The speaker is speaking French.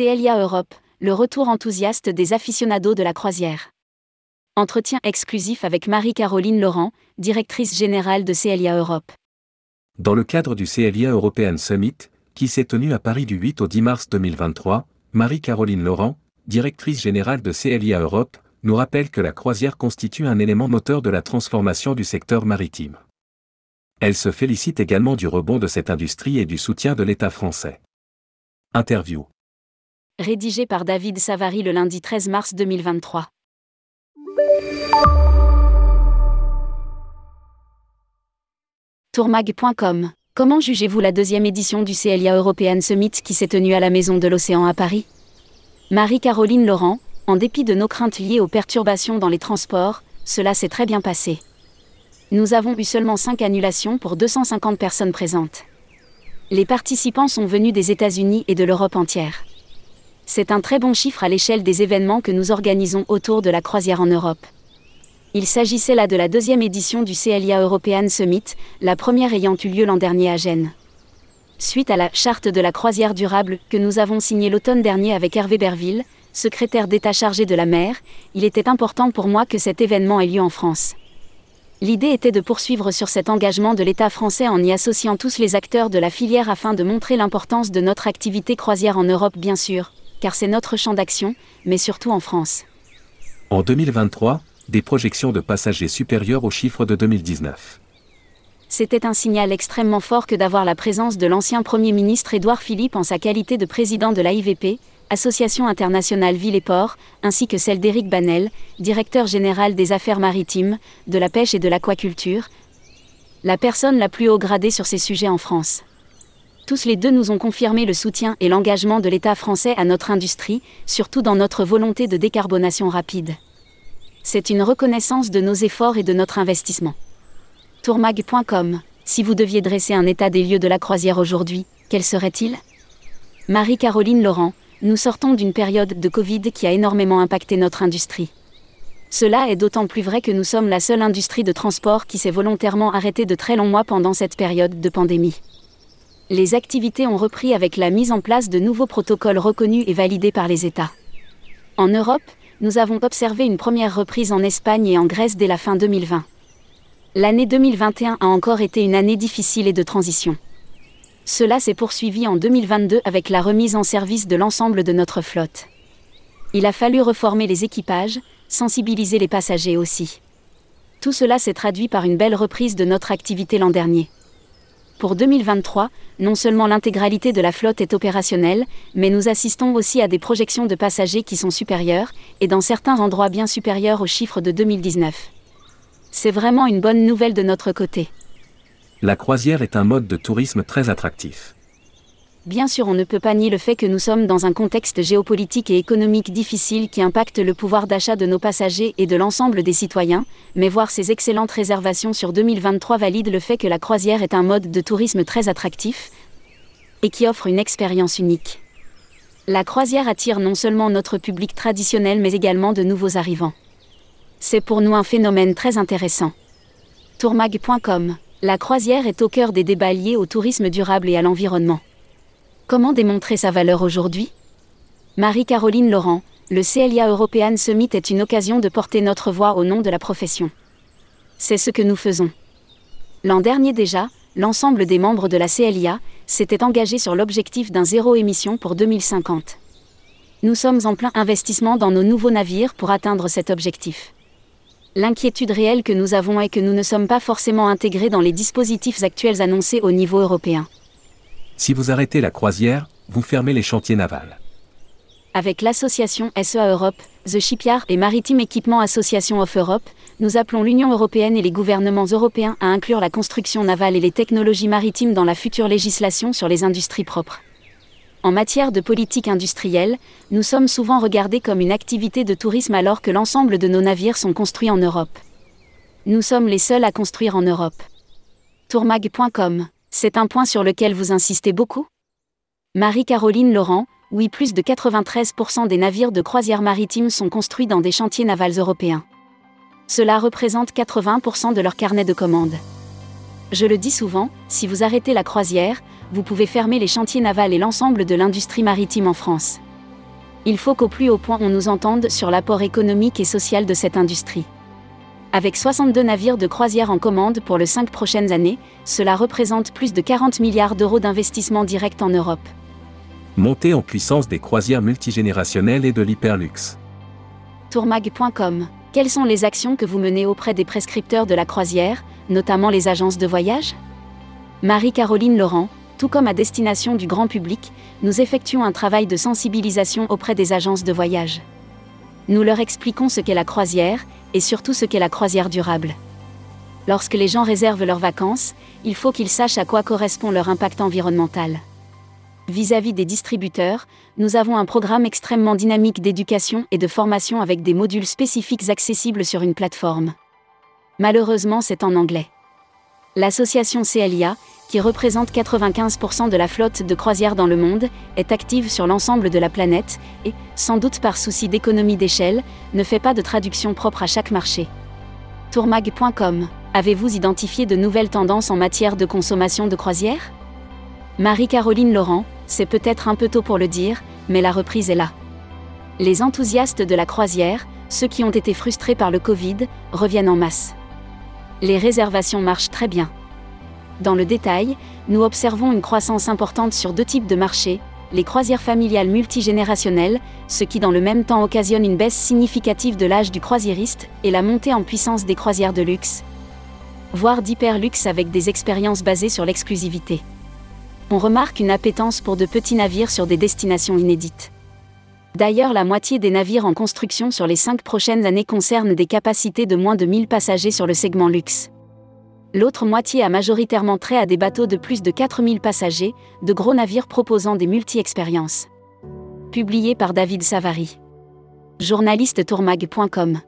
CLIA Europe, le retour enthousiaste des aficionados de la croisière. Entretien exclusif avec Marie-Caroline Laurent, directrice générale de CLIA Europe. Dans le cadre du CLIA European Summit, qui s'est tenu à Paris du 8 au 10 mars 2023, Marie-Caroline Laurent, directrice générale de CLIA Europe, nous rappelle que la croisière constitue un élément moteur de la transformation du secteur maritime. Elle se félicite également du rebond de cette industrie et du soutien de l'État français. Interview. Rédigé par David Savary le lundi 13 mars 2023. Tourmag.com Comment jugez-vous la deuxième édition du CLIA European Summit qui s'est tenue à la Maison de l'Océan à Paris? Marie-Caroline Laurent, en dépit de nos craintes liées aux perturbations dans les transports, cela s'est très bien passé. Nous avons eu seulement 5 annulations pour 250 personnes présentes. Les participants sont venus des États-Unis et de l'Europe entière. C'est un très bon chiffre à l'échelle des événements que nous organisons autour de la croisière en Europe. Il s'agissait là de la deuxième édition du CLIA European Summit, la première ayant eu lieu l'an dernier à Gênes. Suite à la charte de la croisière durable que nous avons signée l'automne dernier avec Hervé Berville, secrétaire d'État chargé de la mer, il était important pour moi que cet événement ait lieu en France. L'idée était de poursuivre sur cet engagement de l'État français en y associant tous les acteurs de la filière afin de montrer l'importance de notre activité croisière en Europe bien sûr, car c'est notre champ d'action, mais surtout en France. En 2023, des projections de passagers supérieures aux chiffres de 2019. C'était un signal extrêmement fort que d'avoir la présence de l'ancien Premier ministre Édouard Philippe en sa qualité de président de l'AIVP, Association internationale Ville et Port, ainsi que celle d'Éric Banel, directeur général des affaires maritimes, de la pêche et de l'aquaculture, la personne la plus haut gradée sur ces sujets en France. Tous les deux nous ont confirmé le soutien et l'engagement de l'État français à notre industrie, surtout dans notre volonté de décarbonation rapide. C'est une reconnaissance de nos efforts et de notre investissement. Tourmag.com Si vous deviez dresser un état des lieux de la croisière aujourd'hui, quel serait-il? Marie-Caroline Laurent, nous sortons d'une période de Covid qui a énormément impacté notre industrie. Cela est d'autant plus vrai que nous sommes la seule industrie de transport qui s'est volontairement arrêtée de très longs mois pendant cette période de pandémie. Les activités ont repris avec la mise en place de nouveaux protocoles reconnus et validés par les États. En Europe, nous avons observé une première reprise en Espagne et en Grèce dès la fin 2020. L'année 2021 a encore été une année difficile et de transition. Cela s'est poursuivi en 2022 avec la remise en service de l'ensemble de notre flotte. Il a fallu reformer les équipages, sensibiliser les passagers aussi. Tout cela s'est traduit par une belle reprise de notre activité l'an dernier. Pour 2023, non seulement l'intégralité de la flotte est opérationnelle, mais nous assistons aussi à des projections de passagers qui sont supérieures, et dans certains endroits bien supérieurs aux chiffres de 2019. C'est vraiment une bonne nouvelle de notre côté. La croisière est un mode de tourisme très attractif. Bien sûr, on ne peut pas nier le fait que nous sommes dans un contexte géopolitique et économique difficile qui impacte le pouvoir d'achat de nos passagers et de l'ensemble des citoyens, mais voir ces excellentes réservations sur 2023 valide le fait que la croisière est un mode de tourisme très attractif et qui offre une expérience unique. La croisière attire non seulement notre public traditionnel mais également de nouveaux arrivants. C'est pour nous un phénomène très intéressant. Tourmag.com La croisière est au cœur des débats liés au tourisme durable et à l'environnement. Comment démontrer sa valeur aujourd'hui? Marie-Caroline Laurent, le CLIA European Summit est une occasion de porter notre voix au nom de la profession. C'est ce que nous faisons. L'an dernier déjà, l'ensemble des membres de la CLIA s'était engagé sur l'objectif d'un zéro émission pour 2050. Nous sommes en plein investissement dans nos nouveaux navires pour atteindre cet objectif. L'inquiétude réelle que nous avons est que nous ne sommes pas forcément intégrés dans les dispositifs actuels annoncés au niveau européen. Si vous arrêtez la croisière, vous fermez les chantiers navals. Avec l'association SEA Europe, The Shipyard et Maritime Equipment Association of Europe, nous appelons l'Union européenne et les gouvernements européens à inclure la construction navale et les technologies maritimes dans la future législation sur les industries propres. En matière de politique industrielle, nous sommes souvent regardés comme une activité de tourisme alors que l'ensemble de nos navires sont construits en Europe. Nous sommes les seuls à construire en Europe. Tourmag.com c'est un point sur lequel vous insistez beaucoup? Marie-Caroline Laurent, oui, plus de 93% des navires de croisière maritime sont construits dans des chantiers navals européens. Cela représente 80% de leur carnet de commandes. Je le dis souvent, si vous arrêtez la croisière, vous pouvez fermer les chantiers navals et l'ensemble de l'industrie maritime en France. Il faut qu'au plus haut point on nous entende sur l'apport économique et social de cette industrie. Avec 62 navires de croisière en commande pour les 5 prochaines années, cela représente plus de 40 milliards d'euros d'investissement direct en Europe. Montée en puissance des croisières multigénérationnelles et de l'hyperluxe. Tourmag.com Quelles sont les actions que vous menez auprès des prescripteurs de la croisière, notamment les agences de voyage? Marie-Caroline Laurent, tout comme à destination du grand public, nous effectuons un travail de sensibilisation auprès des agences de voyage. Nous leur expliquons ce qu'est la croisière, et surtout ce qu'est la croisière durable. Lorsque les gens réservent leurs vacances, il faut qu'ils sachent à quoi correspond leur impact environnemental. Vis-à-vis des distributeurs, nous avons un programme extrêmement dynamique d'éducation et de formation avec des modules spécifiques accessibles sur une plateforme. Malheureusement, c'est en anglais. L'association CLIA, qui représente 95% de la flotte de croisières dans le monde, est active sur l'ensemble de la planète et, sans doute par souci d'économie d'échelle, ne fait pas de traduction propre à chaque marché. Tourmag.com Avez-vous identifié de nouvelles tendances en matière de consommation de croisière? Marie-Caroline Laurent, c'est peut-être un peu tôt pour le dire, mais la reprise est là. Les enthousiastes de la croisière, ceux qui ont été frustrés par le Covid, reviennent en masse. Les réservations marchent très bien. Dans le détail, nous observons une croissance importante sur deux types de marchés, les croisières familiales multigénérationnelles, ce qui dans le même temps occasionne une baisse significative de l'âge du croisiériste, et la montée en puissance des croisières de luxe, voire d'hyperluxe avec des expériences basées sur l'exclusivité. On remarque une appétence pour de petits navires sur des destinations inédites. D'ailleurs, la moitié des navires en construction sur les cinq prochaines années concernent des capacités de moins de 1000 passagers sur le segment luxe. L'autre moitié a majoritairement trait à des bateaux de plus de 4000 passagers, de gros navires proposant des multi-expériences. Publié par David Savary. Journaliste tourmag.com